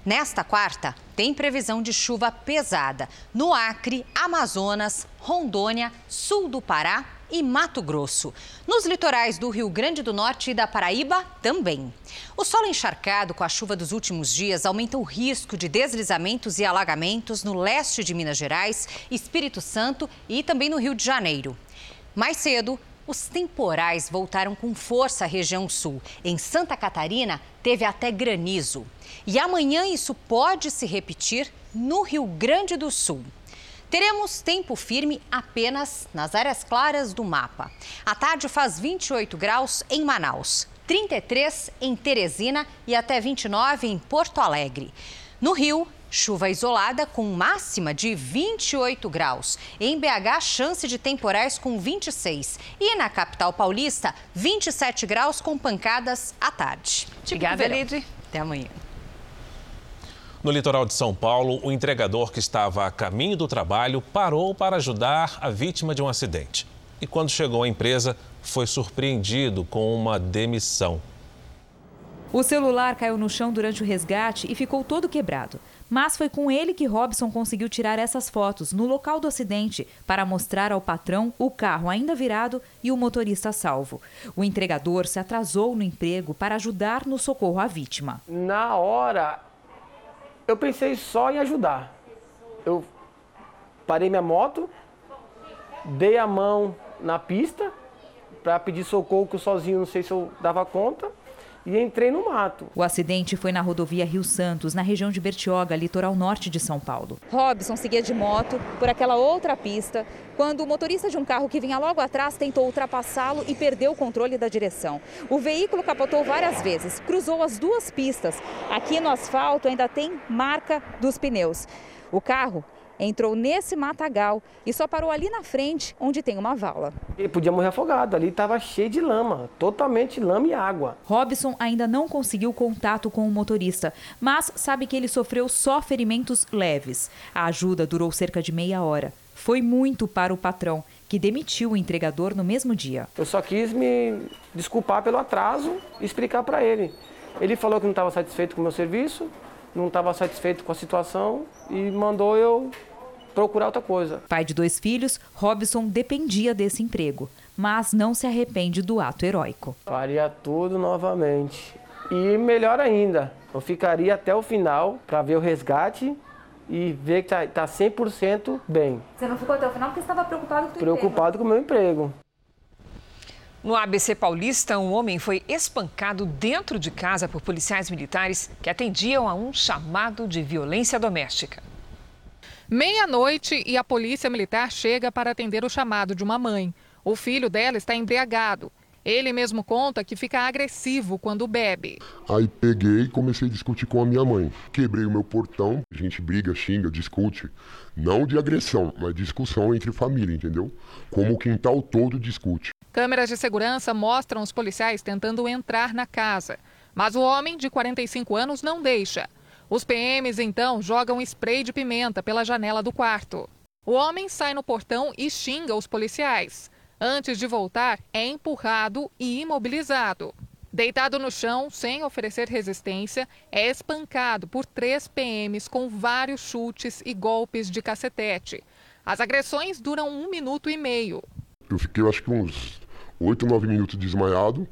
Nesta quarta, tem previsão de chuva pesada no Acre, Amazonas, Rondônia, sul do Pará e Mato Grosso. Nos litorais do Rio Grande do Norte e da Paraíba, também. O solo encharcado com a chuva dos últimos dias aumenta o risco de deslizamentos e alagamentos no leste de Minas Gerais, Espírito Santo e também no Rio de Janeiro. Mais cedo, os temporais voltaram com força à região sul. Em Santa Catarina, teve até granizo. E amanhã isso pode se repetir no Rio Grande do Sul. Teremos tempo firme apenas nas áreas claras do mapa. A tarde faz 28 graus em Manaus, 33 em Teresina e até 29 em Porto Alegre. No Rio, chuva isolada com máxima de 28 graus. Em BH, chance de temporais com 26. E na capital paulista, 27 graus com pancadas à tarde. Tipo Obrigada, Lid. Até amanhã. No litoral de São Paulo, o entregador que estava a caminho do trabalho parou para ajudar a vítima de um acidente. E quando chegou à empresa, foi surpreendido com uma demissão. O celular caiu no chão durante o resgate e ficou todo quebrado. Mas foi com ele que Robson conseguiu tirar essas fotos no local do acidente para mostrar ao patrão o carro ainda virado e o motorista salvo. O entregador se atrasou no emprego para ajudar no socorro à vítima. Na hora, eu pensei só em ajudar. Eu parei minha moto, dei a mão na pista para pedir socorro, que eu sozinho não sei se eu dava conta e entrei no mato. O acidente foi na rodovia Rio Santos, na região de Bertioga, litoral norte de São Paulo. Robson seguia de moto por aquela outra pista quando o motorista de um carro que vinha logo atrás tentou ultrapassá-lo e perdeu o controle da direção. O veículo capotou várias vezes, cruzou as duas pistas. Aqui no asfalto ainda tem marca dos pneus. O carro entrou nesse matagal e só parou ali na frente, onde tem uma vala. Ele podia morrer afogado, ali estava cheio de lama, totalmente lama e água. Robson ainda não conseguiu contato com o motorista, mas sabe que ele sofreu só ferimentos leves. A ajuda durou cerca de meia hora. Foi muito para o patrão, que demitiu o entregador no mesmo dia. Eu só quis me desculpar pelo atraso e explicar para ele. Ele falou que não estava satisfeito com o meu serviço, não estava satisfeito com a situação e mandou eu procurar outra coisa. Pai de dois filhos, Robson dependia desse emprego, mas não se arrepende do ato heróico. Faria tudo novamente. E melhor ainda, eu ficaria até o final para ver o resgate e ver que está tá 100% bem. Você não ficou até o final porque estava preocupado com o Preocupado emprego. com o meu emprego. No ABC Paulista, um homem foi espancado dentro de casa por policiais militares que atendiam a um chamado de violência doméstica. Meia-noite e a polícia militar chega para atender o chamado de uma mãe. O filho dela está embriagado. Ele mesmo conta que fica agressivo quando bebe. Aí peguei e comecei a discutir com a minha mãe. Quebrei o meu portão, a gente briga, xinga, discute. Não de agressão, mas discussão entre família, entendeu? Como o quintal todo discute. Câmeras de segurança mostram os policiais tentando entrar na casa. Mas o homem, de 45 anos, não deixa. Os PMs então jogam spray de pimenta pela janela do quarto. O homem sai no portão e xinga os policiais. Antes de voltar, é empurrado e imobilizado. Deitado no chão, sem oferecer resistência, é espancado por três PMs com vários chutes e golpes de cacetete. As agressões duram um minuto e meio. Eu fiquei, acho que uns oito, nove minutos desmaiado.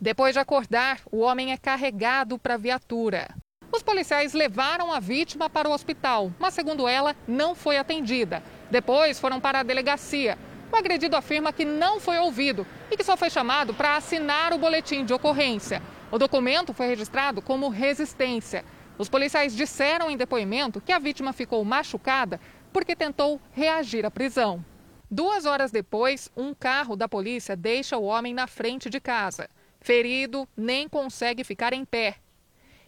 Depois de acordar, o homem é carregado para a viatura. Os policiais levaram a vítima para o hospital, mas, segundo ela, não foi atendida. Depois foram para a delegacia. O agredido afirma que não foi ouvido e que só foi chamado para assinar o boletim de ocorrência. O documento foi registrado como resistência. Os policiais disseram em depoimento que a vítima ficou machucada porque tentou reagir à prisão. Duas horas depois, um carro da polícia deixa o homem na frente de casa. Ferido, nem consegue ficar em pé.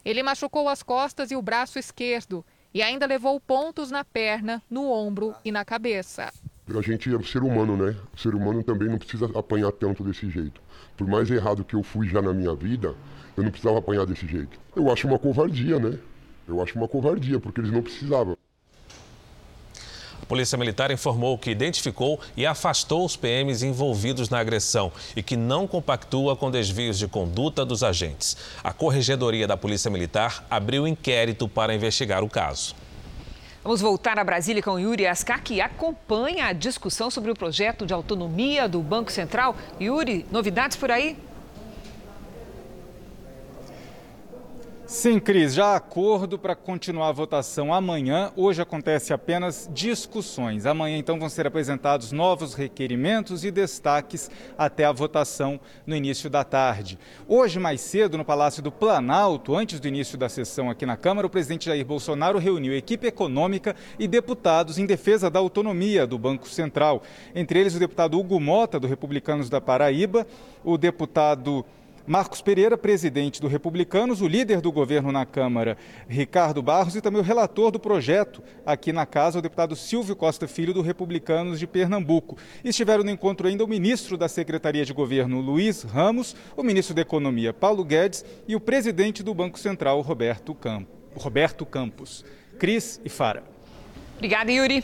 Ele machucou as costas e o braço esquerdo e ainda levou pontos na perna, no ombro e na cabeça. A gente é ser humano, né? O ser humano também não precisa apanhar tanto desse jeito. Por mais errado que eu fui já na minha vida, eu não precisava apanhar desse jeito. Eu acho uma covardia, né? Eu acho uma covardia, porque eles não precisavam. Polícia Militar informou que identificou e afastou os PMs envolvidos na agressão e que não compactua com desvios de conduta dos agentes. A Corregedoria da Polícia Militar abriu inquérito para investigar o caso. Vamos voltar a Brasília com Yuri Ascar, que acompanha a discussão sobre o projeto de autonomia do Banco Central. Yuri, novidades por aí? Sim, Cris, já há acordo para continuar a votação amanhã. Hoje acontece apenas discussões. Amanhã, então, vão ser apresentados novos requerimentos e destaques até a votação no início da tarde. Hoje, mais cedo, no Palácio do Planalto, antes do início da sessão aqui na Câmara, o presidente Jair Bolsonaro reuniu equipe econômica e deputados em defesa da autonomia do Banco Central. Entre eles, o deputado Hugo Mota, do Republicanos da Paraíba, o deputado. Marcos Pereira, presidente do Republicanos, o líder do governo na Câmara, Ricardo Barros, e também o relator do projeto aqui na casa, o deputado Silvio Costa Filho, do Republicanos de Pernambuco. Estiveram no encontro ainda o ministro da Secretaria de Governo, Luiz Ramos, o ministro da Economia, Paulo Guedes, e o presidente do Banco Central, Roberto, Campo, Roberto Campos. Cris e Fara. Obrigada, Yuri.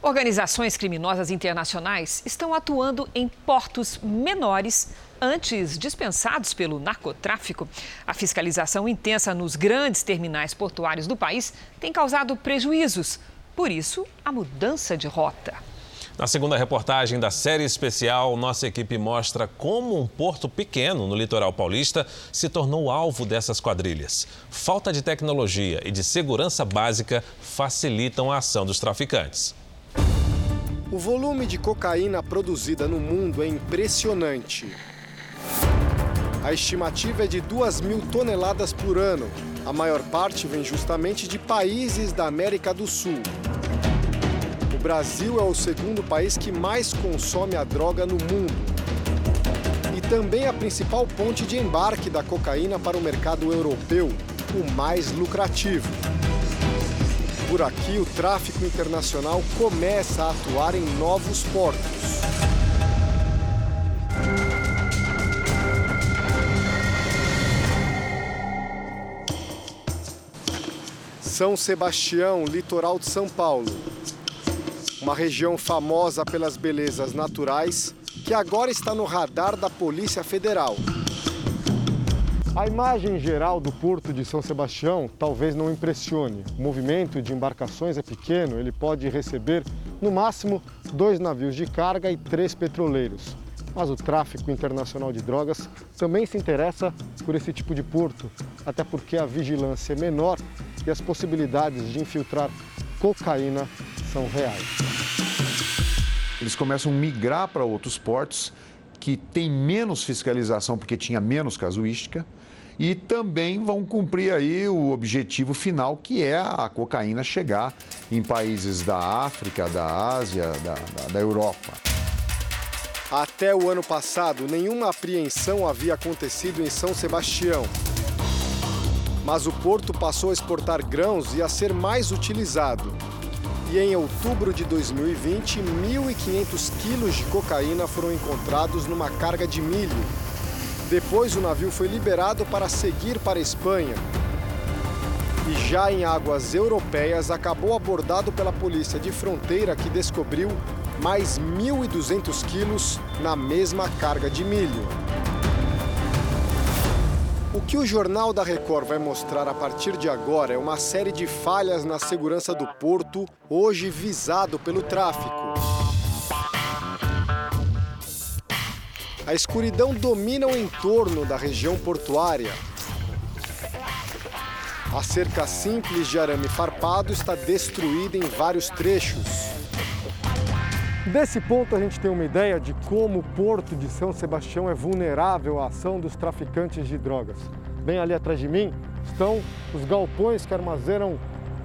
Organizações criminosas internacionais estão atuando em portos menores antes dispensados pelo narcotráfico. A fiscalização intensa nos grandes terminais portuários do país tem causado prejuízos. Por isso, a mudança de rota. Na segunda reportagem da série especial, nossa equipe mostra como um porto pequeno no litoral paulista se tornou alvo dessas quadrilhas. Falta de tecnologia e de segurança básica facilitam a ação dos traficantes. O volume de cocaína produzida no mundo é impressionante. A estimativa é de 2 mil toneladas por ano. A maior parte vem justamente de países da América do Sul. O Brasil é o segundo país que mais consome a droga no mundo. E também a principal ponte de embarque da cocaína para o mercado europeu, o mais lucrativo. Por aqui, o tráfico internacional começa a atuar em novos portos. São Sebastião, litoral de São Paulo. Uma região famosa pelas belezas naturais que agora está no radar da Polícia Federal. A imagem geral do porto de São Sebastião talvez não impressione. O movimento de embarcações é pequeno, ele pode receber no máximo dois navios de carga e três petroleiros. Mas o tráfico internacional de drogas também se interessa por esse tipo de porto, até porque a vigilância é menor e as possibilidades de infiltrar cocaína são reais. Eles começam a migrar para outros portos que têm menos fiscalização porque tinha menos casuística e também vão cumprir aí o objetivo final, que é a cocaína chegar em países da África, da Ásia, da, da, da Europa. Até o ano passado, nenhuma apreensão havia acontecido em São Sebastião. Mas o porto passou a exportar grãos e a ser mais utilizado. E em outubro de 2020, 1.500 quilos de cocaína foram encontrados numa carga de milho, depois, o navio foi liberado para seguir para a Espanha. E já em águas europeias, acabou abordado pela polícia de fronteira que descobriu mais 1.200 quilos na mesma carga de milho. O que o Jornal da Record vai mostrar a partir de agora é uma série de falhas na segurança do porto, hoje visado pelo tráfico. A escuridão domina o entorno da região portuária. A cerca simples de arame farpado está destruída em vários trechos. Desse ponto, a gente tem uma ideia de como o porto de São Sebastião é vulnerável à ação dos traficantes de drogas. Bem ali atrás de mim estão os galpões que armazenam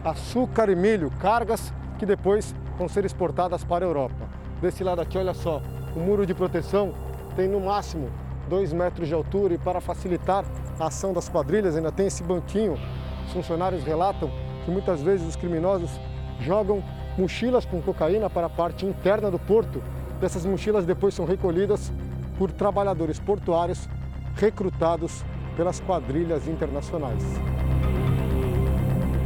açúcar e milho, cargas que depois vão ser exportadas para a Europa. Desse lado aqui, olha só, o muro de proteção tem no máximo dois metros de altura e para facilitar a ação das quadrilhas ainda tem esse banquinho. Os funcionários relatam que muitas vezes os criminosos jogam mochilas com cocaína para a parte interna do porto. Dessas mochilas depois são recolhidas por trabalhadores portuários recrutados pelas quadrilhas internacionais.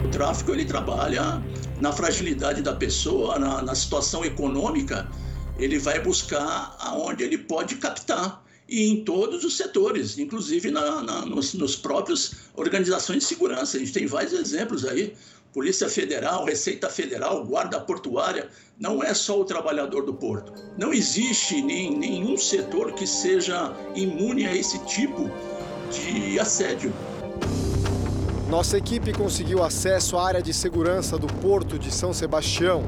O tráfico ele trabalha na fragilidade da pessoa, na, na situação econômica, ele vai buscar aonde ele pode captar e em todos os setores, inclusive na, na, nos, nos próprios organizações de segurança. A gente tem vários exemplos aí. Polícia Federal, Receita Federal, Guarda Portuária, não é só o trabalhador do porto. Não existe nem, nenhum setor que seja imune a esse tipo de assédio. Nossa equipe conseguiu acesso à área de segurança do Porto de São Sebastião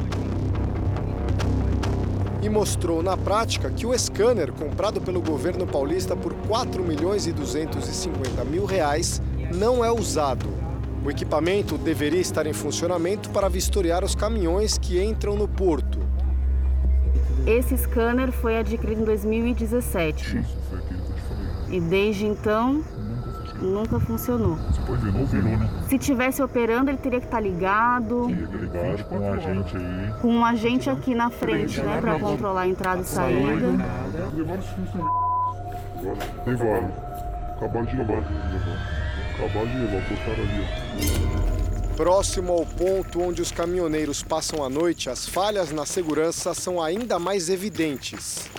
e mostrou na prática que o scanner comprado pelo governo paulista por 4 milhões e 250 mil reais não é usado. O equipamento deveria estar em funcionamento para vistoriar os caminhões que entram no porto. Esse scanner foi adquirido em 2017. E desde então nunca funcionou. Você pode ver, não virou, né? Se tivesse operando, ele teria que estar ligado. Ligado com um agente aí. Com um agente aqui na frente, né? Pra controlar a entrada e saída. Levaram os. Levaram. Acabaram de levar. Botaram ali. Próximo ao ponto onde os caminhoneiros passam a noite, as falhas na segurança são ainda mais evidentes.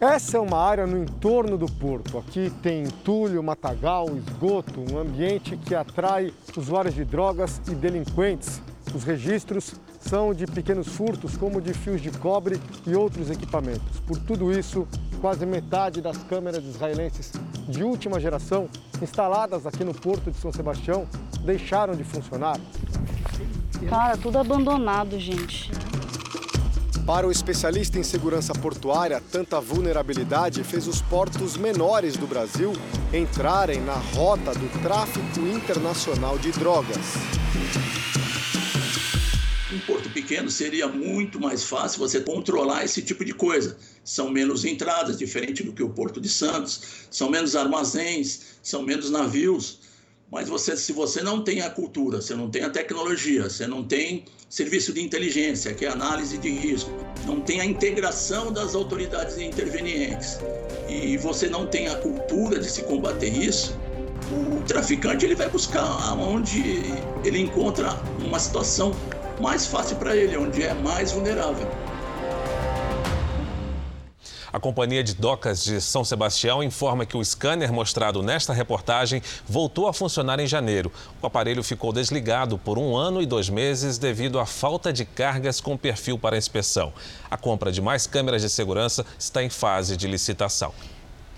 Essa é uma área no entorno do porto. Aqui tem entulho, matagal, esgoto, um ambiente que atrai usuários de drogas e delinquentes. Os registros são de pequenos furtos, como de fios de cobre e outros equipamentos. Por tudo isso, quase metade das câmeras israelenses de última geração instaladas aqui no porto de São Sebastião deixaram de funcionar. Cara, tudo abandonado, gente. Para o especialista em segurança portuária, tanta vulnerabilidade fez os portos menores do Brasil entrarem na rota do tráfico internacional de drogas. Um porto pequeno seria muito mais fácil você controlar esse tipo de coisa. São menos entradas, diferente do que o Porto de Santos, são menos armazéns, são menos navios. Mas você, se você não tem a cultura, você não tem a tecnologia, você não tem serviço de inteligência, que é análise de risco, não tem a integração das autoridades intervenientes e você não tem a cultura de se combater isso, o traficante ele vai buscar onde ele encontra uma situação mais fácil para ele, onde é mais vulnerável. A Companhia de Docas de São Sebastião informa que o scanner mostrado nesta reportagem voltou a funcionar em janeiro. O aparelho ficou desligado por um ano e dois meses devido à falta de cargas com perfil para inspeção. A compra de mais câmeras de segurança está em fase de licitação.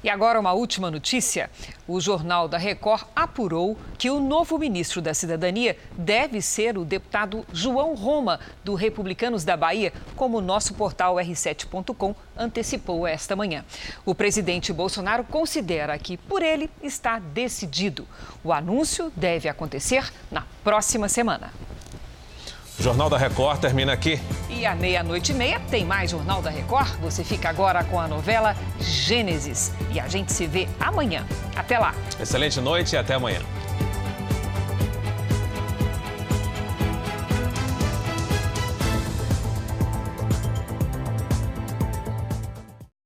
E agora uma última notícia. O Jornal da Record apurou que o novo ministro da Cidadania deve ser o deputado João Roma, do Republicanos da Bahia, como nosso portal R7.com antecipou esta manhã. O presidente Bolsonaro considera que, por ele, está decidido. O anúncio deve acontecer na próxima semana. O Jornal da Record termina aqui. E à meia-noite e meia tem mais Jornal da Record. Você fica agora com a novela Gênesis. E a gente se vê amanhã. Até lá. Excelente noite e até amanhã.